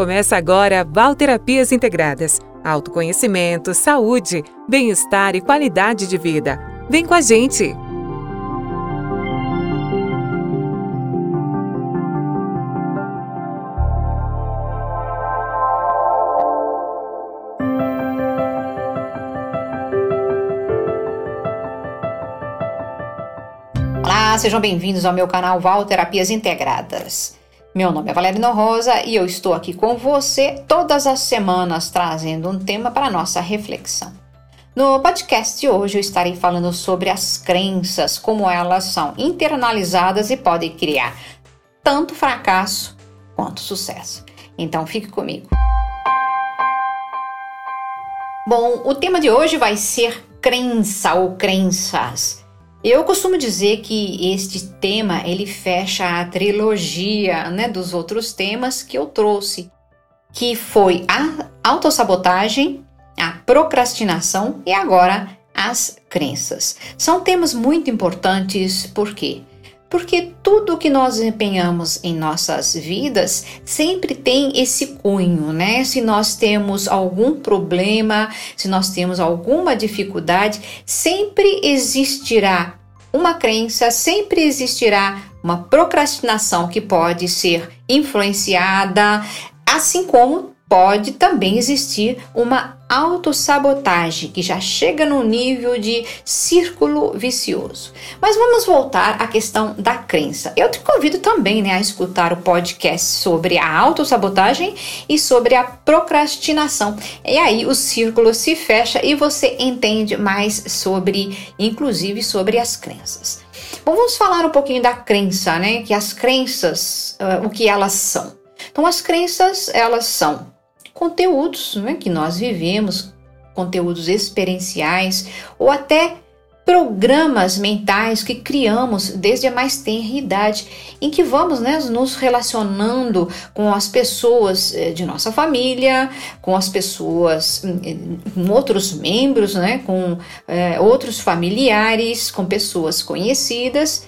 Começa agora Valterapias Integradas. Autoconhecimento, saúde, bem-estar e qualidade de vida. Vem com a gente! Olá, sejam bem-vindos ao meu canal Val Terapias Integradas. Meu nome é Valerina Rosa e eu estou aqui com você todas as semanas trazendo um tema para nossa reflexão. No podcast de hoje eu estarei falando sobre as crenças, como elas são internalizadas e podem criar tanto fracasso quanto sucesso. Então fique comigo. Bom, o tema de hoje vai ser crença ou crenças. Eu costumo dizer que este tema ele fecha a trilogia, né, dos outros temas que eu trouxe, que foi a autossabotagem, a procrastinação e agora as crenças. São temas muito importantes porque porque tudo que nós empenhamos em nossas vidas sempre tem esse cunho, né? Se nós temos algum problema, se nós temos alguma dificuldade, sempre existirá uma crença, sempre existirá uma procrastinação que pode ser influenciada, assim como pode também existir uma autossabotagem que já chega no nível de círculo vicioso. Mas vamos voltar à questão da crença. Eu te convido também né, a escutar o podcast sobre a autossabotagem e sobre a procrastinação. E aí o círculo se fecha e você entende mais sobre, inclusive, sobre as crenças. Bom, vamos falar um pouquinho da crença, né? Que as crenças, uh, o que elas são. Então, as crenças, elas são conteúdos né, que nós vivemos, conteúdos experienciais ou até programas mentais que criamos desde a mais tenra idade, em que vamos né, nos relacionando com as pessoas eh, de nossa família, com as pessoas, hum, com outros membros, né, com é, outros familiares, com pessoas conhecidas,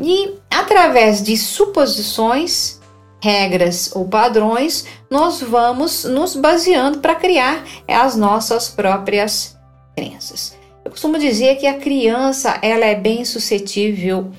e através de suposições regras ou padrões, nós vamos nos baseando para criar as nossas próprias crenças. Eu costumo dizer que a criança ela é bem suscetível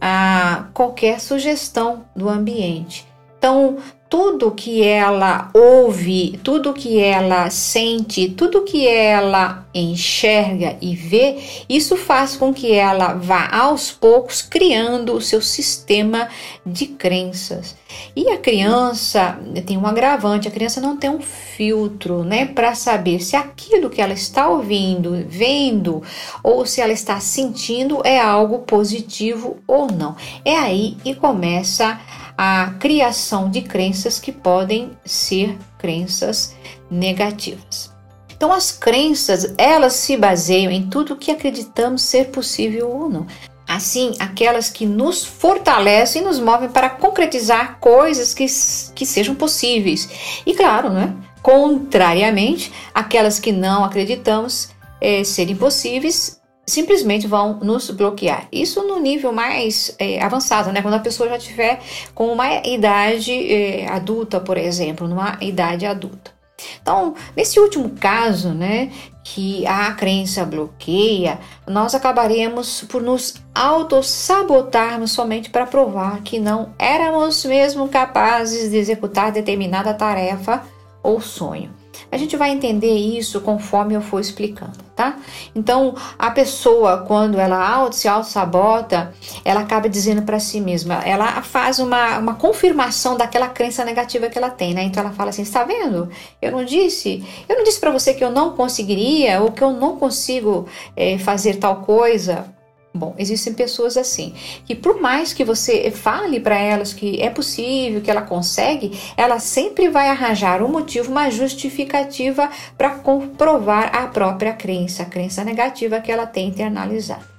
a qualquer sugestão do ambiente. Então, tudo que ela ouve, tudo que ela sente, tudo que ela enxerga e vê, isso faz com que ela vá aos poucos criando o seu sistema de crenças. E a criança tem um agravante, a criança não tem um filtro, né, para saber se aquilo que ela está ouvindo, vendo ou se ela está sentindo é algo positivo ou não. É aí que começa a a criação de crenças que podem ser crenças negativas. Então, as crenças, elas se baseiam em tudo que acreditamos ser possível ou não. Assim, aquelas que nos fortalecem e nos movem para concretizar coisas que, que sejam possíveis. E claro, né? contrariamente, aquelas que não acreditamos é, serem possíveis simplesmente vão nos bloquear. Isso no nível mais é, avançado, né? Quando a pessoa já tiver com uma idade é, adulta, por exemplo, numa idade adulta. Então, nesse último caso, né, que a crença bloqueia, nós acabaremos por nos auto-sabotarmos somente para provar que não éramos mesmo capazes de executar determinada tarefa ou sonho. A gente vai entender isso conforme eu for explicando, tá? Então, a pessoa, quando ela auto, se auto-sabota, ela acaba dizendo para si mesma, ela faz uma, uma confirmação daquela crença negativa que ela tem, né? Então, ela fala assim: está vendo? Eu não disse, eu não disse para você que eu não conseguiria ou que eu não consigo é, fazer tal coisa. Bom, existem pessoas assim, que por mais que você fale para elas que é possível, que ela consegue, ela sempre vai arranjar um motivo, uma justificativa para comprovar a própria crença, a crença negativa que ela tem internalizada.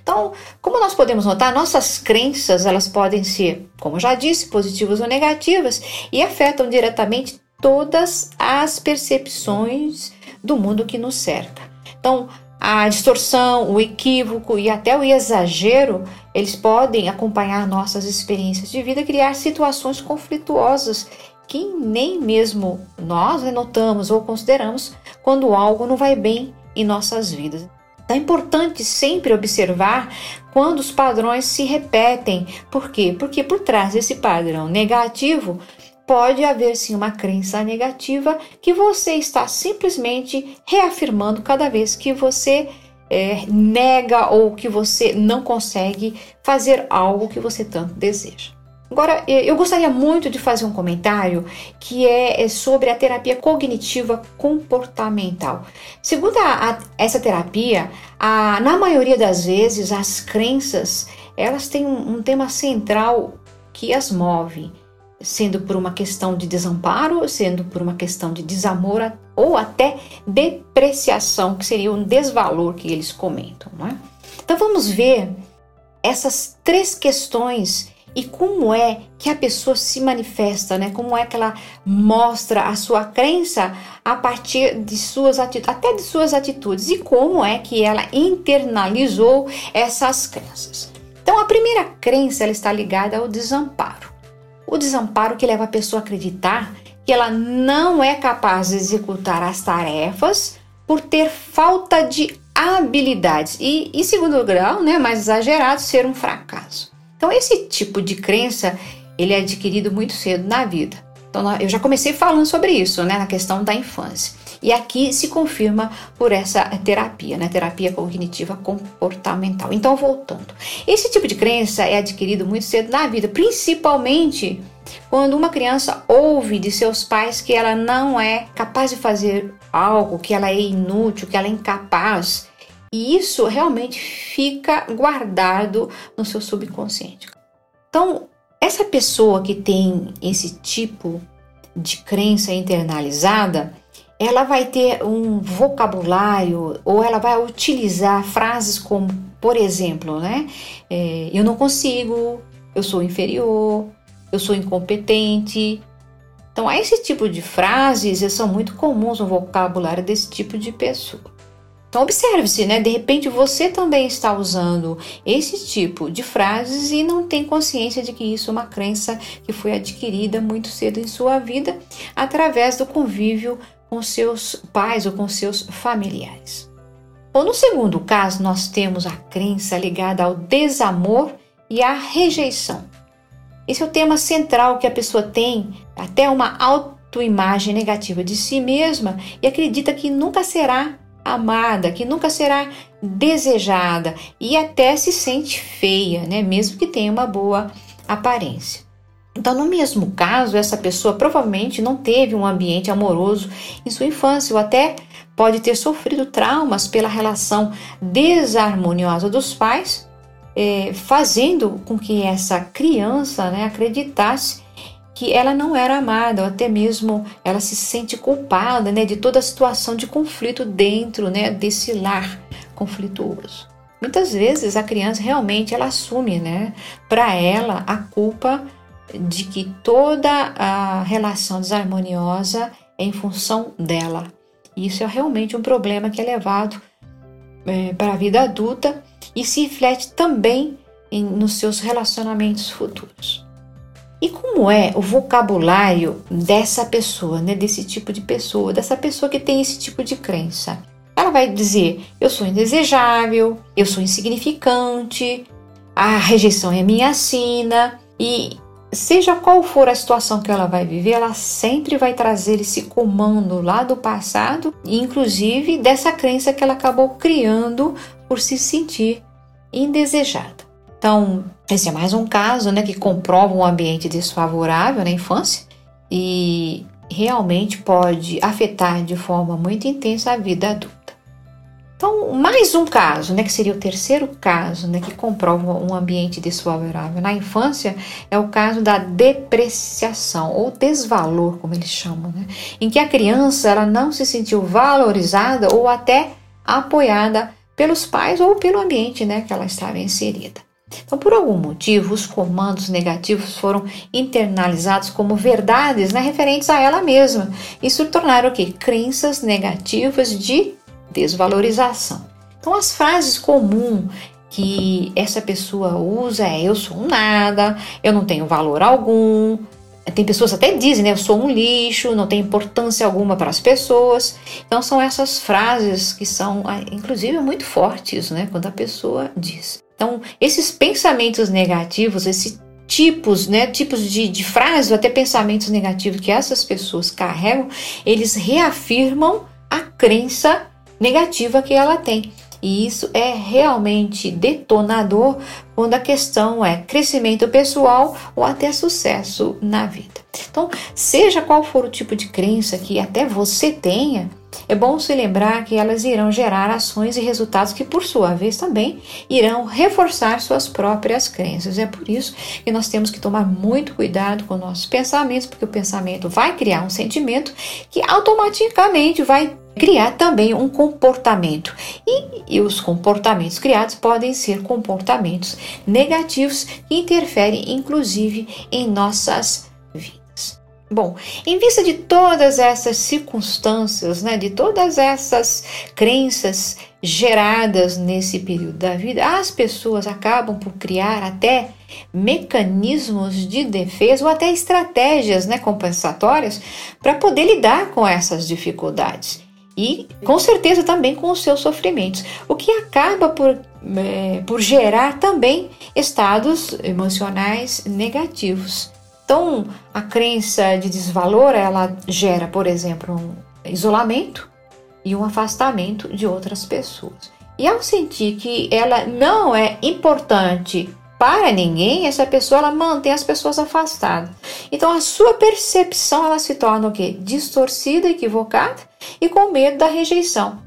Então, como nós podemos notar, nossas crenças, elas podem ser, como já disse, positivas ou negativas e afetam diretamente todas as percepções do mundo que nos cerca. Então, a distorção, o equívoco e até o exagero, eles podem acompanhar nossas experiências de vida, criar situações conflituosas que nem mesmo nós notamos ou consideramos quando algo não vai bem em nossas vidas. É importante sempre observar quando os padrões se repetem. Por quê? Porque por trás desse padrão negativo pode haver sim uma crença negativa que você está simplesmente reafirmando cada vez que você é, nega ou que você não consegue fazer algo que você tanto deseja. Agora, eu gostaria muito de fazer um comentário que é, é sobre a terapia cognitiva comportamental. Segundo a, a, essa terapia, a, na maioria das vezes, as crenças elas têm um, um tema central que as move, sendo por uma questão de desamparo, sendo por uma questão de desamor ou até depreciação, que seria um desvalor que eles comentam. Né? Então vamos ver essas três questões e como é que a pessoa se manifesta, né? Como é que ela mostra a sua crença a partir de suas atitudes, até de suas atitudes e como é que ela internalizou essas crenças. Então, a primeira crença ela está ligada ao desamparo. O desamparo que leva a pessoa a acreditar que ela não é capaz de executar as tarefas por ter falta de habilidades e, em segundo grau, né, mais exagerado, ser um fracasso. Então esse tipo de crença ele é adquirido muito cedo na vida. Então eu já comecei falando sobre isso, né, na questão da infância. E aqui se confirma por essa terapia, né, terapia cognitiva comportamental. Então voltando, esse tipo de crença é adquirido muito cedo na vida, principalmente quando uma criança ouve de seus pais que ela não é capaz de fazer algo, que ela é inútil, que ela é incapaz e isso realmente fica guardado no seu subconsciente. Então, essa pessoa que tem esse tipo de crença internalizada, ela vai ter um vocabulário ou ela vai utilizar frases como, por exemplo, né? É, eu não consigo, eu sou inferior, eu sou incompetente. Então, esse tipo de frases são muito comuns no vocabulário desse tipo de pessoa. Então observe-se, né? De repente você também está usando esse tipo de frases e não tem consciência de que isso é uma crença que foi adquirida muito cedo em sua vida através do convívio com seus pais ou com seus familiares. Ou no segundo caso, nós temos a crença ligada ao desamor e à rejeição. Esse é o tema central que a pessoa tem, até uma autoimagem negativa de si mesma e acredita que nunca será amada, que nunca será desejada e até se sente feia, né? Mesmo que tenha uma boa aparência. Então, no mesmo caso, essa pessoa provavelmente não teve um ambiente amoroso em sua infância ou até pode ter sofrido traumas pela relação desarmoniosa dos pais, é, fazendo com que essa criança né, acreditasse que ela não era amada, ou até mesmo ela se sente culpada né, de toda a situação de conflito dentro né, desse lar conflituoso. Muitas vezes a criança realmente ela assume, né, para ela a culpa de que toda a relação desarmoniosa é em função dela. Isso é realmente um problema que é levado é, para a vida adulta e se reflete também em, nos seus relacionamentos futuros. E como é o vocabulário dessa pessoa, né, desse tipo de pessoa, dessa pessoa que tem esse tipo de crença? Ela vai dizer: eu sou indesejável, eu sou insignificante, a rejeição é minha sina e seja qual for a situação que ela vai viver, ela sempre vai trazer esse comando lá do passado, inclusive dessa crença que ela acabou criando por se sentir indesejada. Então, esse é mais um caso né, que comprova um ambiente desfavorável na infância e realmente pode afetar de forma muito intensa a vida adulta. Então, mais um caso, né, que seria o terceiro caso, né, que comprova um ambiente desfavorável na infância, é o caso da depreciação ou desvalor, como eles chamam, né, em que a criança ela não se sentiu valorizada ou até apoiada pelos pais ou pelo ambiente, né, que ela estava inserida. Então, por algum motivo, os comandos negativos foram internalizados como verdades né, referentes a ela mesma e tornaram o quê? Crenças negativas de desvalorização. Então, as frases comuns que essa pessoa usa é eu sou um nada, eu não tenho valor algum, tem pessoas até dizem, né? Eu sou um lixo, não tem importância alguma para as pessoas. Então são essas frases que são, ah, inclusive, muito fortes, né? Quando a pessoa diz. Então, esses pensamentos negativos, esses tipos, né, tipos de, de frases ou até pensamentos negativos que essas pessoas carregam, eles reafirmam a crença negativa que ela tem. E isso é realmente detonador quando a questão é crescimento pessoal ou até sucesso na vida. Então, seja qual for o tipo de crença que até você tenha, é bom se lembrar que elas irão gerar ações e resultados que, por sua vez, também irão reforçar suas próprias crenças. É por isso que nós temos que tomar muito cuidado com nossos pensamentos, porque o pensamento vai criar um sentimento que automaticamente vai criar também um comportamento. E, e, os comportamentos criados podem ser comportamentos negativos que interferem, inclusive, em nossas. Bom, em vista de todas essas circunstâncias, né, de todas essas crenças geradas nesse período da vida, as pessoas acabam por criar até mecanismos de defesa ou até estratégias né, compensatórias para poder lidar com essas dificuldades e com certeza também com os seus sofrimentos, o que acaba por, é, por gerar também estados emocionais negativos. Então, a crença de desvalor ela gera, por exemplo, um isolamento e um afastamento de outras pessoas. E ao sentir que ela não é importante para ninguém, essa pessoa ela mantém as pessoas afastadas. Então a sua percepção ela se torna o quê? Distorcida, equivocada e com medo da rejeição.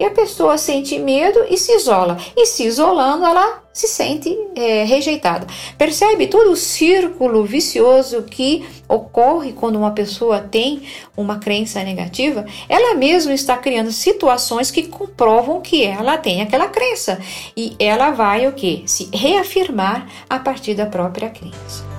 E a pessoa sente medo e se isola. E se isolando, ela se sente é, rejeitada. Percebe todo o círculo vicioso que ocorre quando uma pessoa tem uma crença negativa? Ela mesma está criando situações que comprovam que ela tem aquela crença. E ela vai o que? Se reafirmar a partir da própria crença.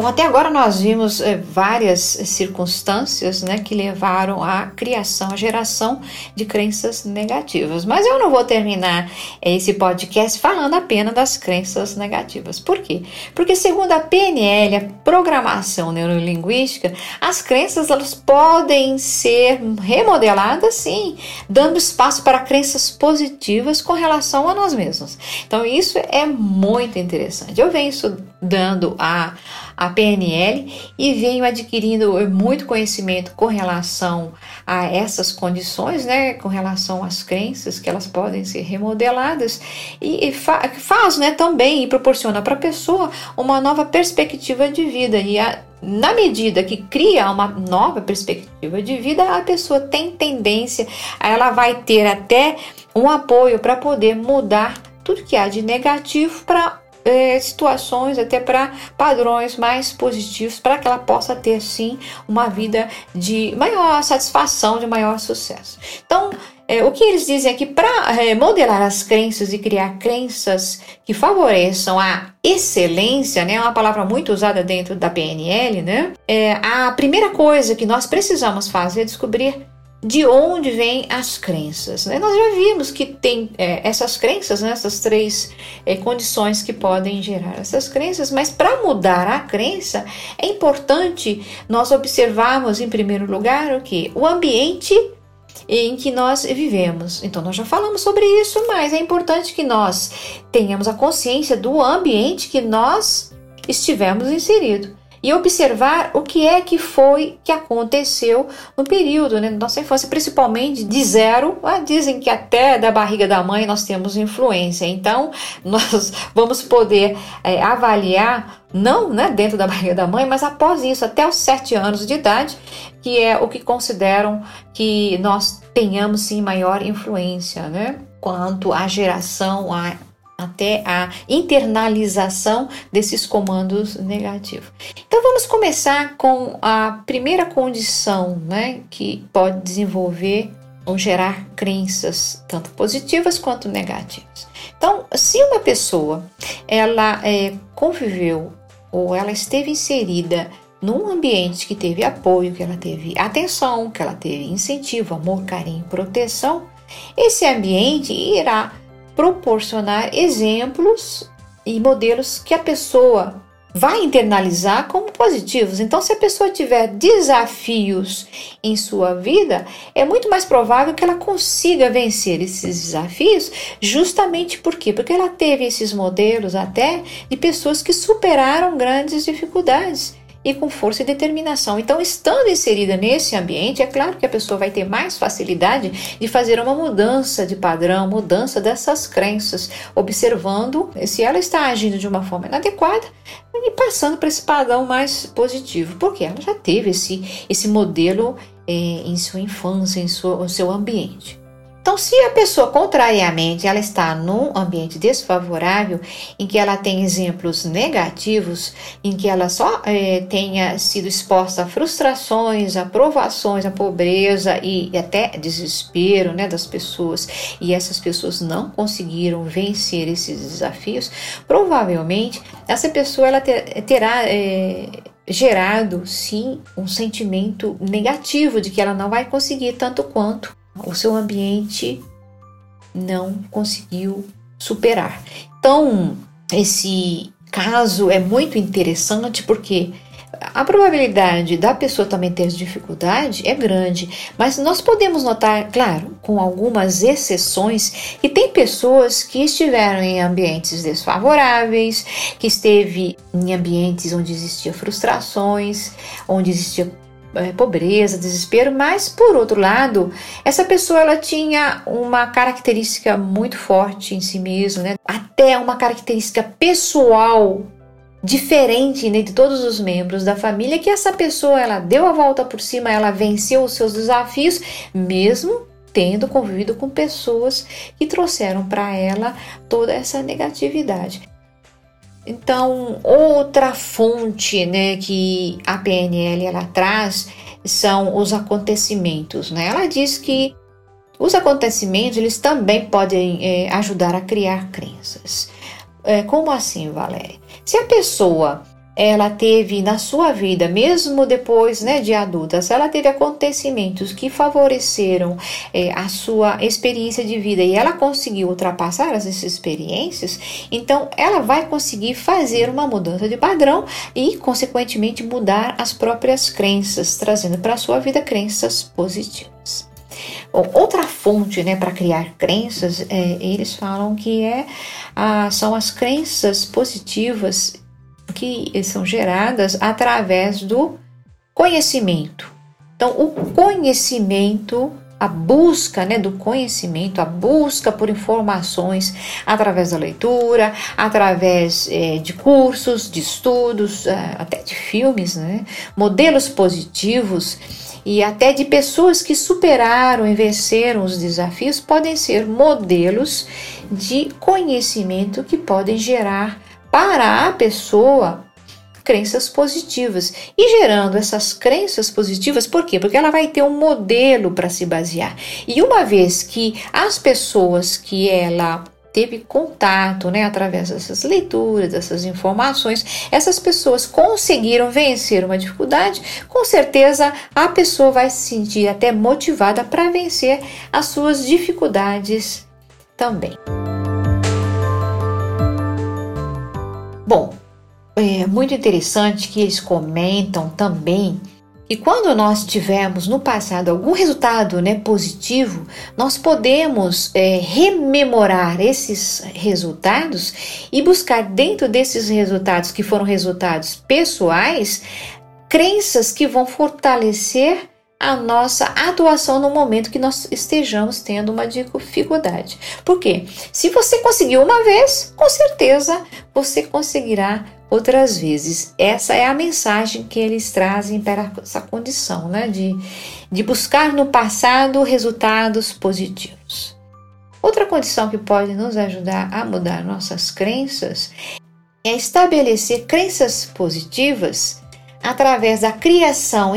Bom, até agora nós vimos é, várias circunstâncias né, que levaram à criação, à geração de crenças negativas. Mas eu não vou terminar esse podcast falando apenas das crenças negativas. Por quê? Porque segundo a PNL, a programação neurolinguística, as crenças elas podem ser remodeladas sim, dando espaço para crenças positivas com relação a nós mesmos. Então isso é muito interessante. Eu venho estudando a a PNL e venho adquirindo muito conhecimento com relação a essas condições, né, com relação às crenças que elas podem ser remodeladas e, fa faz, né, também e proporciona para a pessoa uma nova perspectiva de vida. E a, na medida que cria uma nova perspectiva de vida, a pessoa tem tendência, ela vai ter até um apoio para poder mudar tudo que há de negativo para é, situações, até para padrões mais positivos, para que ela possa ter sim uma vida de maior satisfação, de maior sucesso. Então, é, o que eles dizem aqui para é, modelar as crenças e criar crenças que favoreçam a excelência, né, é uma palavra muito usada dentro da PNL, né? É, a primeira coisa que nós precisamos fazer é descobrir de onde vêm as crenças. Né? Nós já vimos que tem é, essas crenças, né? essas três é, condições que podem gerar essas crenças, mas para mudar a crença é importante nós observarmos, em primeiro lugar, o que? O ambiente em que nós vivemos. Então, nós já falamos sobre isso, mas é importante que nós tenhamos a consciência do ambiente que nós estivemos inseridos e observar o que é que foi que aconteceu no período né, da nossa infância, principalmente de zero. Ah, dizem que até da barriga da mãe nós temos influência, então nós vamos poder é, avaliar, não né, dentro da barriga da mãe, mas após isso, até os sete anos de idade, que é o que consideram que nós tenhamos sim maior influência, né? Quanto à geração, a até a internalização desses comandos negativos. Então vamos começar com a primeira condição, né, que pode desenvolver ou gerar crenças tanto positivas quanto negativas. Então, se uma pessoa ela é, conviveu ou ela esteve inserida num ambiente que teve apoio, que ela teve atenção, que ela teve incentivo, amor, carinho, proteção, esse ambiente irá proporcionar exemplos e modelos que a pessoa vai internalizar como positivos. Então, se a pessoa tiver desafios em sua vida, é muito mais provável que ela consiga vencer esses desafios, justamente por quê? Porque ela teve esses modelos até de pessoas que superaram grandes dificuldades e com força e determinação. Então, estando inserida nesse ambiente, é claro que a pessoa vai ter mais facilidade de fazer uma mudança de padrão, mudança dessas crenças, observando se ela está agindo de uma forma inadequada e passando para esse padrão mais positivo, porque ela já teve esse, esse modelo é, em sua infância, em sua, seu ambiente. Então, se a pessoa contrariamente ela está num ambiente desfavorável, em que ela tem exemplos negativos, em que ela só é, tenha sido exposta a frustrações, a provações, a pobreza e, e até desespero né, das pessoas, e essas pessoas não conseguiram vencer esses desafios, provavelmente essa pessoa ela ter, terá é, gerado sim um sentimento negativo de que ela não vai conseguir tanto quanto o seu ambiente não conseguiu superar. Então, esse caso é muito interessante porque a probabilidade da pessoa também ter dificuldade é grande, mas nós podemos notar, claro, com algumas exceções, que tem pessoas que estiveram em ambientes desfavoráveis, que esteve em ambientes onde existia frustrações, onde existia é, pobreza, desespero, mas por outro lado, essa pessoa ela tinha uma característica muito forte em si mesma, né? até uma característica pessoal diferente né, de todos os membros da família, que essa pessoa ela deu a volta por cima, ela venceu os seus desafios, mesmo tendo convivido com pessoas que trouxeram para ela toda essa negatividade. Então, outra fonte né, que a PNL ela traz são os acontecimentos. Né? Ela diz que os acontecimentos eles também podem é, ajudar a criar crenças. É, como assim, Valéria? Se a pessoa ela teve na sua vida, mesmo depois né, de adulta, se ela teve acontecimentos que favoreceram é, a sua experiência de vida e ela conseguiu ultrapassar essas experiências, então ela vai conseguir fazer uma mudança de padrão e, consequentemente, mudar as próprias crenças, trazendo para a sua vida crenças positivas. Outra fonte né, para criar crenças, é, eles falam que é, a, são as crenças positivas que são geradas através do conhecimento. Então, o conhecimento, a busca né, do conhecimento, a busca por informações através da leitura, através é, de cursos, de estudos, é, até de filmes, né, modelos positivos e até de pessoas que superaram e venceram os desafios podem ser modelos de conhecimento que podem gerar para a pessoa crenças positivas e gerando essas crenças positivas, por quê? Porque ela vai ter um modelo para se basear. E uma vez que as pessoas que ela teve contato, né, através dessas leituras, dessas informações, essas pessoas conseguiram vencer uma dificuldade, com certeza a pessoa vai se sentir até motivada para vencer as suas dificuldades também. Bom, é muito interessante que eles comentam também que quando nós tivermos no passado algum resultado né, positivo, nós podemos é, rememorar esses resultados e buscar dentro desses resultados que foram resultados pessoais crenças que vão fortalecer a nossa atuação no momento que nós estejamos tendo uma dificuldade. Por quê? Se você conseguiu uma vez, com certeza você conseguirá outras vezes. Essa é a mensagem que eles trazem para essa condição, né? De, de buscar no passado resultados positivos. Outra condição que pode nos ajudar a mudar nossas crenças é estabelecer crenças positivas através da criação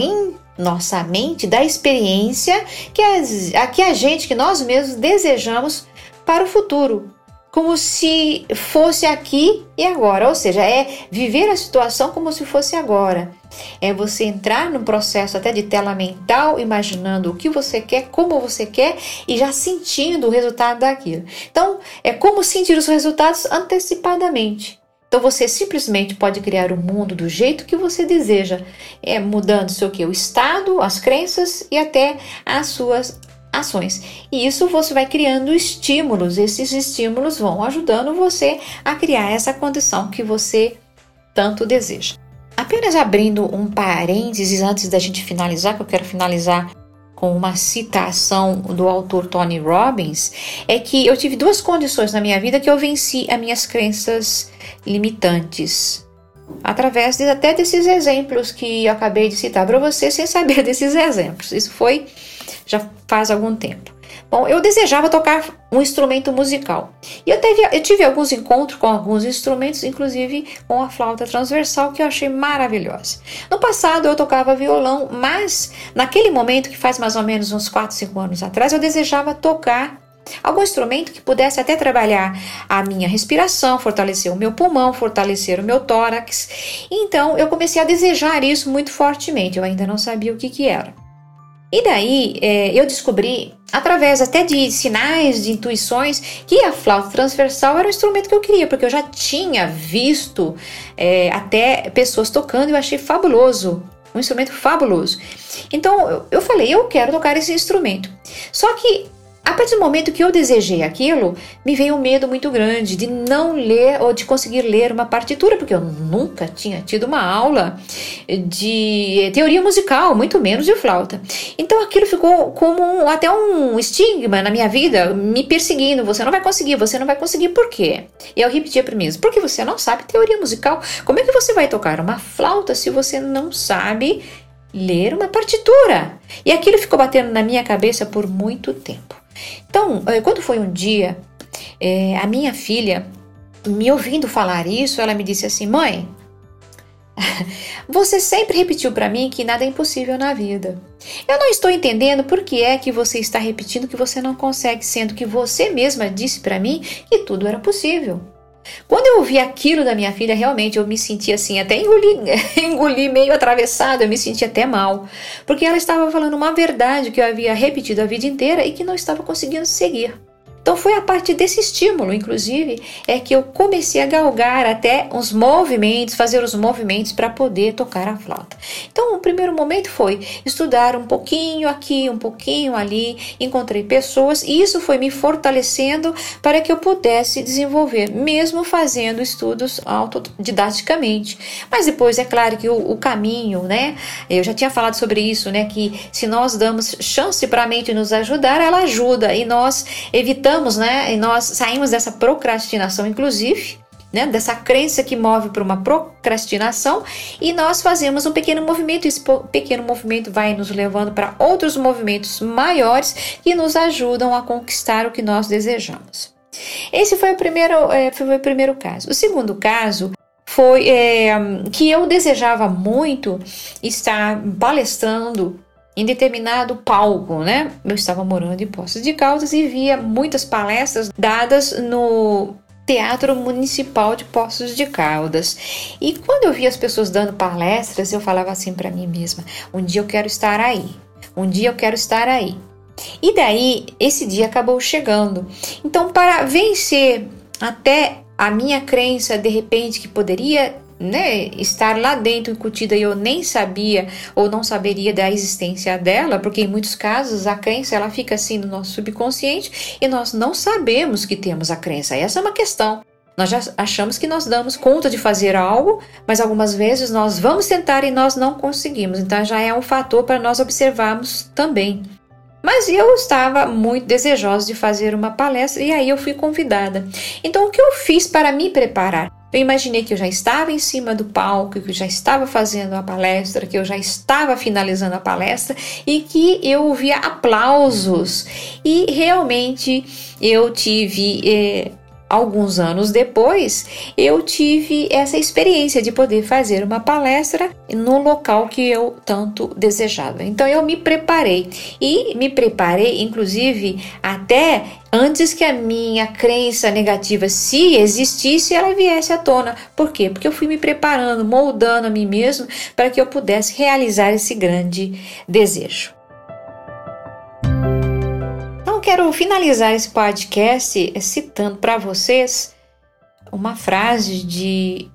nossa mente da experiência que a, que a gente, que nós mesmos desejamos para o futuro, como se fosse aqui e agora, ou seja, é viver a situação como se fosse agora. É você entrar num processo até de tela mental, imaginando o que você quer, como você quer e já sentindo o resultado daquilo. Então, é como sentir os resultados antecipadamente. Então você simplesmente pode criar o mundo do jeito que você deseja, é mudando seu que o estado, as crenças e até as suas ações. E isso você vai criando estímulos, esses estímulos vão ajudando você a criar essa condição que você tanto deseja. Apenas abrindo um parênteses antes da gente finalizar, que eu quero finalizar com uma citação do autor Tony Robbins, é que eu tive duas condições na minha vida que eu venci as minhas crenças limitantes. Através de, até desses exemplos que eu acabei de citar para você, sem saber desses exemplos. Isso foi já faz algum tempo. Bom, eu desejava tocar um instrumento musical. E eu, teve, eu tive alguns encontros com alguns instrumentos, inclusive com a flauta transversal, que eu achei maravilhosa. No passado eu tocava violão, mas naquele momento, que faz mais ou menos uns 4, 5 anos atrás, eu desejava tocar algum instrumento que pudesse até trabalhar a minha respiração, fortalecer o meu pulmão, fortalecer o meu tórax. Então eu comecei a desejar isso muito fortemente. Eu ainda não sabia o que, que era. E daí é, eu descobri, através até de sinais, de intuições, que a flauta transversal era o instrumento que eu queria, porque eu já tinha visto é, até pessoas tocando e eu achei fabuloso. Um instrumento fabuloso. Então eu, falei, eu quero tocar esse instrumento. Só que a partir do momento que eu desejei aquilo, me veio um medo muito grande de não ler ou de conseguir ler uma partitura, porque eu nunca tinha tido uma aula de teoria musical, muito menos de flauta. Então aquilo ficou como um, até um estigma na minha vida, me perseguindo. Você não vai conseguir, você não vai conseguir, por quê? E eu repetia para mim, porque você não sabe teoria musical. Como é que você vai tocar uma flauta se você não sabe ler uma partitura? E aquilo ficou batendo na minha cabeça por muito tempo. Então, eh, quando foi um dia, é, a minha filha, me ouvindo falar isso, ela me disse assim: Mãe, você sempre repetiu para mim que nada é impossível na vida. Eu não estou entendendo por que é que você está repetindo que você não consegue, sendo que você mesma disse para mim que tudo era possível. Quando eu ouvi aquilo da minha filha, realmente eu me senti assim, até engoli, engoli meio atravessado, eu me senti até mal, porque ela estava falando uma verdade que eu havia repetido a vida inteira e que não estava conseguindo seguir. Então foi a partir desse estímulo, inclusive, é que eu comecei a galgar até os movimentos, fazer os movimentos para poder tocar a flauta. Então o primeiro momento foi estudar um pouquinho aqui, um pouquinho ali, encontrei pessoas e isso foi me fortalecendo para que eu pudesse desenvolver, mesmo fazendo estudos autodidaticamente. Mas depois é claro que o, o caminho, né? Eu já tinha falado sobre isso, né? Que se nós damos chance para a mente nos ajudar, ela ajuda e nós evitamos né? E nós saímos dessa procrastinação, inclusive, né, dessa crença que move para uma procrastinação e nós fazemos um pequeno movimento. Esse pequeno movimento vai nos levando para outros movimentos maiores que nos ajudam a conquistar o que nós desejamos. Esse foi o primeiro, é, foi o primeiro caso. O segundo caso foi é, que eu desejava muito estar palestrando em determinado palco, né? Eu estava morando em Poços de Caldas e via muitas palestras dadas no Teatro Municipal de Poços de Caldas. E quando eu via as pessoas dando palestras, eu falava assim para mim mesma: um dia eu quero estar aí. Um dia eu quero estar aí. E daí esse dia acabou chegando. Então, para vencer até a minha crença de repente que poderia né, estar lá dentro incutida e eu nem sabia ou não saberia da existência dela, porque em muitos casos a crença ela fica assim no nosso subconsciente e nós não sabemos que temos a crença. Essa é uma questão. Nós já achamos que nós damos conta de fazer algo, mas algumas vezes nós vamos tentar e nós não conseguimos. Então já é um fator para nós observarmos também. Mas eu estava muito desejosa de fazer uma palestra e aí eu fui convidada. Então o que eu fiz para me preparar? Eu imaginei que eu já estava em cima do palco, que eu já estava fazendo a palestra, que eu já estava finalizando a palestra e que eu ouvia aplausos. E realmente eu tive. Eh, alguns anos depois, eu tive essa experiência de poder fazer uma palestra no local que eu tanto desejava. Então eu me preparei e me preparei, inclusive, até antes que a minha crença negativa, se existisse, ela viesse à tona. Por quê? Porque eu fui me preparando, moldando a mim mesmo para que eu pudesse realizar esse grande desejo quero finalizar esse podcast citando para vocês uma frase de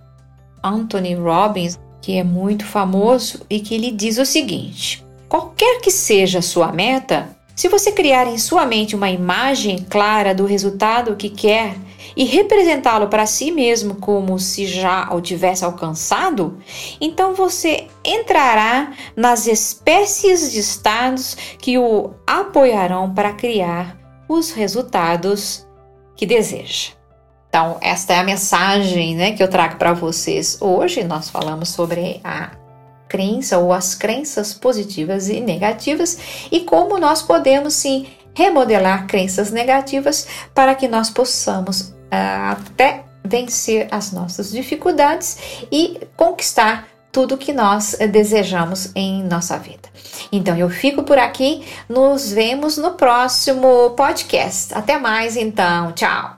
Anthony Robbins que é muito famoso e que ele diz o seguinte: qualquer que seja a sua meta, se você criar em sua mente uma imagem clara do resultado que quer e representá-lo para si mesmo como se já o tivesse alcançado, então você entrará nas espécies de estados que o apoiarão para criar os resultados que deseja. Então, esta é a mensagem né, que eu trago para vocês hoje. Nós falamos sobre a crença ou as crenças positivas e negativas e como nós podemos sim remodelar crenças negativas para que nós possamos até vencer as nossas dificuldades e conquistar tudo que nós desejamos em nossa vida. Então eu fico por aqui, nos vemos no próximo podcast. Até mais então, tchau.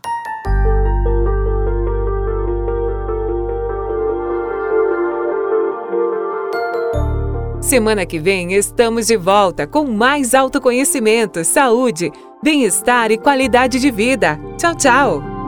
Semana que vem estamos de volta com mais autoconhecimento, saúde, bem-estar e qualidade de vida. Tchau, tchau!